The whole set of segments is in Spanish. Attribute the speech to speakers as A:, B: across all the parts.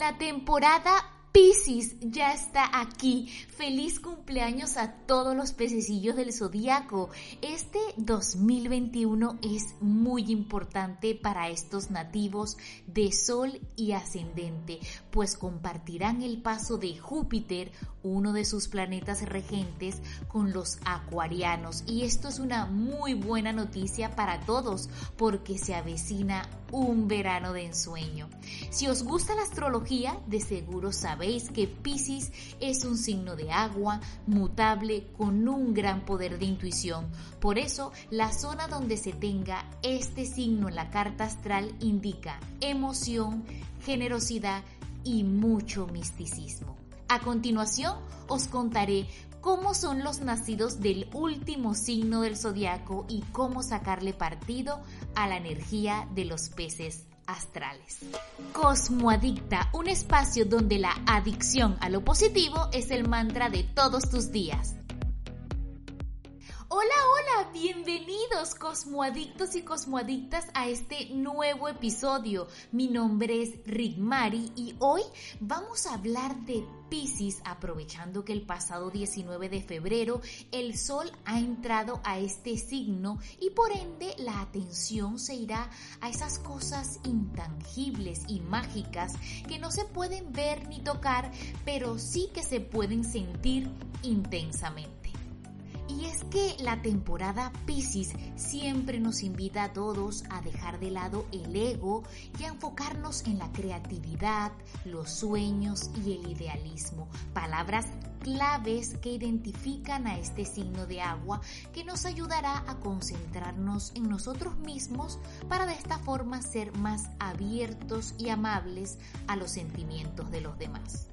A: La temporada Piscis ya está aquí. Feliz cumpleaños a todos los pececillos del zodiaco. Este 2021 es muy importante para estos nativos de Sol y Ascendente, pues compartirán el paso de Júpiter, uno de sus planetas regentes, con los acuarianos. Y esto es una muy buena noticia para todos, porque se avecina un verano de ensueño. Si os gusta la astrología, de seguro sabéis que Pisces es un signo de agua, mutable, con un gran poder de intuición. Por eso, la zona donde se tenga este signo en la carta astral indica emoción, generosidad y mucho misticismo. A continuación, os contaré cómo son los nacidos del último signo del zodiaco y cómo sacarle partido a la energía de los peces astrales. Cosmoadicta, un espacio donde la adicción a lo positivo es el mantra de todos tus días. Hola, hola, bienvenidos cosmoadictos y cosmoadictas a este nuevo episodio. Mi nombre es Rick Mari y hoy vamos a hablar de Pisces aprovechando que el pasado 19 de febrero el sol ha entrado a este signo y por ende la atención se irá a esas cosas intangibles y mágicas que no se pueden ver ni tocar, pero sí que se pueden sentir intensamente. Y es que la temporada Pisces siempre nos invita a todos a dejar de lado el ego y a enfocarnos en la creatividad, los sueños y el idealismo, palabras claves que identifican a este signo de agua que nos ayudará a concentrarnos en nosotros mismos para de esta forma ser más abiertos y amables a los sentimientos de los demás.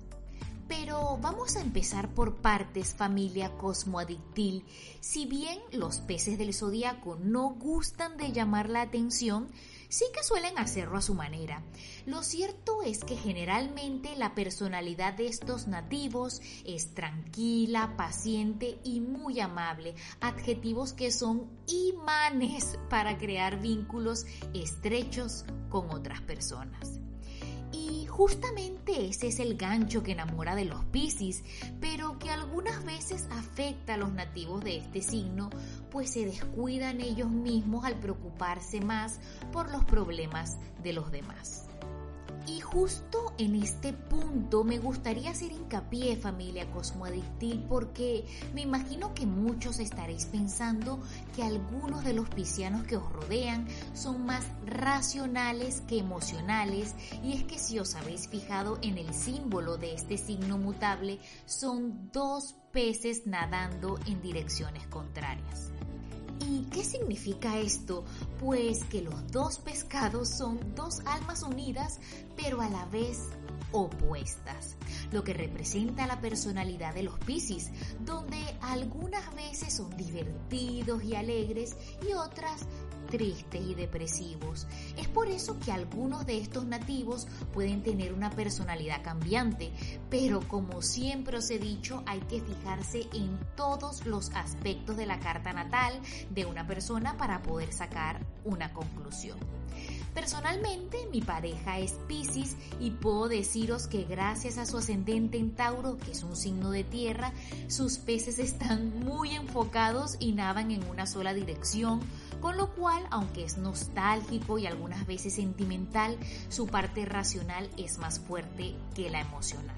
A: Pero vamos a empezar por partes, familia cosmoadictil. Si bien los peces del zodiaco no gustan de llamar la atención, sí que suelen hacerlo a su manera. Lo cierto es que generalmente la personalidad de estos nativos es tranquila, paciente y muy amable, adjetivos que son imanes para crear vínculos estrechos con otras personas. Justamente ese es el gancho que enamora de los Piscis, pero que algunas veces afecta a los nativos de este signo, pues se descuidan ellos mismos al preocuparse más por los problemas de los demás. Y justo en este punto me gustaría hacer hincapié, familia Cosmoadictil, porque me imagino que muchos estaréis pensando que algunos de los piscianos que os rodean son más racionales que emocionales, y es que si os habéis fijado en el símbolo de este signo mutable, son dos peces nadando en direcciones contrarias. ¿Y qué significa esto? Pues que los dos pescados son dos almas unidas, pero a la vez opuestas, lo que representa la personalidad de los Piscis, donde algunas veces son divertidos y alegres y otras tristes y depresivos. Es por eso que algunos de estos nativos pueden tener una personalidad cambiante, pero como siempre os he dicho, hay que fijarse en todos los aspectos de la carta natal de una persona para poder sacar una conclusión. Personalmente, mi pareja es Pisces y puedo deciros que gracias a su ascendente en Tauro, que es un signo de tierra, sus peces están muy enfocados y nadan en una sola dirección, con lo cual, aunque es nostálgico y algunas veces sentimental, su parte racional es más fuerte que la emocional.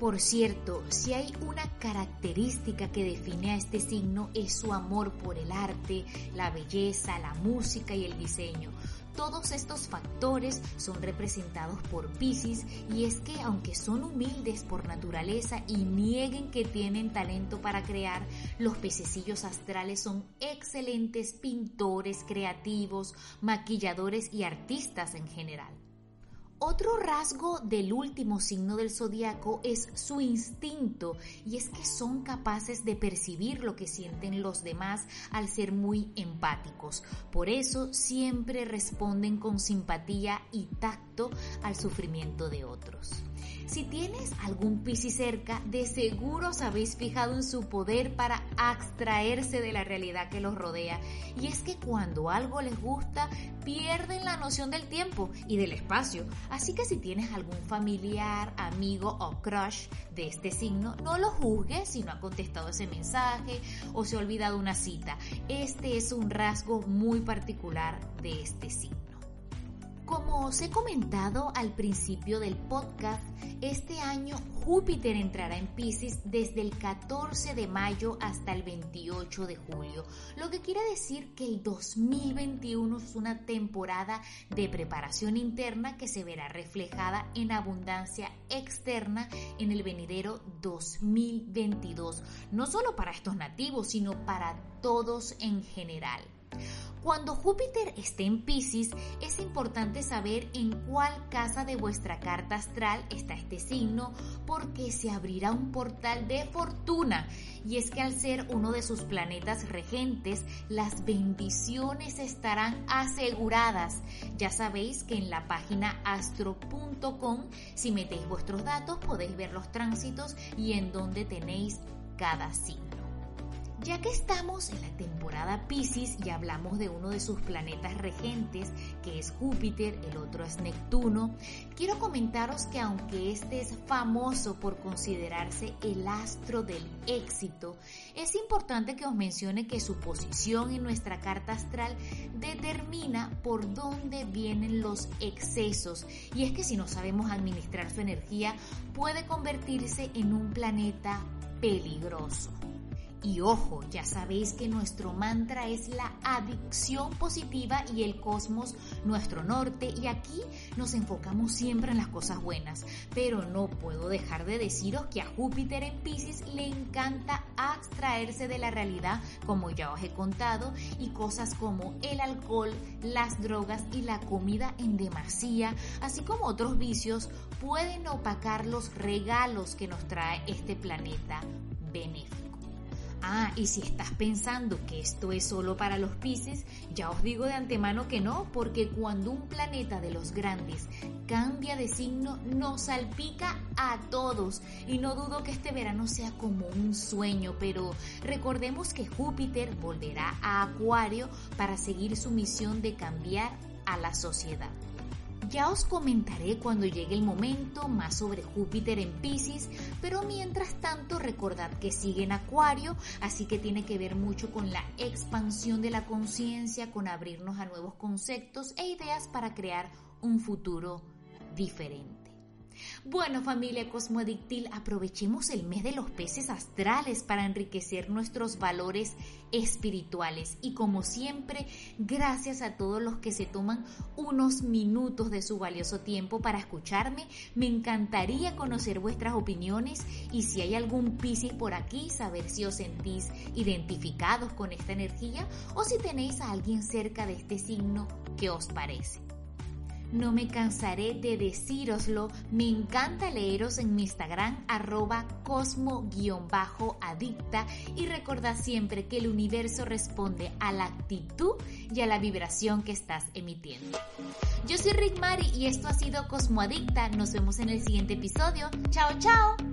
A: Por cierto, si hay una característica que define a este signo es su amor por el arte, la belleza, la música y el diseño. Todos estos factores son representados por Pisces y es que aunque son humildes por naturaleza y nieguen que tienen talento para crear, los pececillos astrales son excelentes pintores, creativos, maquilladores y artistas en general. Otro rasgo del último signo del zodiaco es su instinto y es que son capaces de percibir lo que sienten los demás al ser muy empáticos. Por eso siempre responden con simpatía y tacto al sufrimiento de otros. Si tienes algún Piscis cerca, de seguro os habéis fijado en su poder para abstraerse de la realidad que los rodea. Y es que cuando algo les gusta, pierden la noción del tiempo y del espacio. Así que si tienes algún familiar, amigo o crush de este signo, no lo juzgues si no ha contestado ese mensaje o se ha olvidado una cita. Este es un rasgo muy particular de este signo. Como os he comentado al principio del podcast, este año Júpiter entrará en Pisces desde el 14 de mayo hasta el 28 de julio, lo que quiere decir que el 2021 es una temporada de preparación interna que se verá reflejada en abundancia externa en el venidero 2022, no solo para estos nativos, sino para todos en general. Cuando Júpiter esté en Pisces, es importante saber en cuál casa de vuestra carta astral está este signo, porque se abrirá un portal de fortuna. Y es que al ser uno de sus planetas regentes, las bendiciones estarán aseguradas. Ya sabéis que en la página astro.com, si metéis vuestros datos, podéis ver los tránsitos y en dónde tenéis cada signo. Ya que estamos en la temporada Pisces y hablamos de uno de sus planetas regentes, que es Júpiter, el otro es Neptuno, quiero comentaros que aunque este es famoso por considerarse el astro del éxito, es importante que os mencione que su posición en nuestra carta astral determina por dónde vienen los excesos. Y es que si no sabemos administrar su energía, puede convertirse en un planeta peligroso. Y ojo, ya sabéis que nuestro mantra es la adicción positiva y el cosmos nuestro norte y aquí nos enfocamos siempre en las cosas buenas. Pero no puedo dejar de deciros que a Júpiter en Pisces le encanta abstraerse de la realidad, como ya os he contado, y cosas como el alcohol, las drogas y la comida en demasía, así como otros vicios, pueden opacar los regalos que nos trae este planeta benéfico. Ah, y si estás pensando que esto es solo para los Pisces, ya os digo de antemano que no, porque cuando un planeta de los grandes cambia de signo, nos salpica a todos. Y no dudo que este verano sea como un sueño, pero recordemos que Júpiter volverá a Acuario para seguir su misión de cambiar a la sociedad. Ya os comentaré cuando llegue el momento más sobre Júpiter en Pisces, pero mientras tanto recordad que sigue en Acuario, así que tiene que ver mucho con la expansión de la conciencia, con abrirnos a nuevos conceptos e ideas para crear un futuro diferente. Bueno familia Cosmoadictil, aprovechemos el mes de los peces astrales para enriquecer nuestros valores espirituales y como siempre, gracias a todos los que se toman unos minutos de su valioso tiempo para escucharme, me encantaría conocer vuestras opiniones y si hay algún Piscis por aquí, saber si os sentís identificados con esta energía o si tenéis a alguien cerca de este signo que os parece. No me cansaré de decíroslo, me encanta leeros en mi Instagram arroba cosmo-adicta y recordad siempre que el universo responde a la actitud y a la vibración que estás emitiendo. Yo soy Rick Mari y esto ha sido Cosmo Adicta, nos vemos en el siguiente episodio. Chao, chao.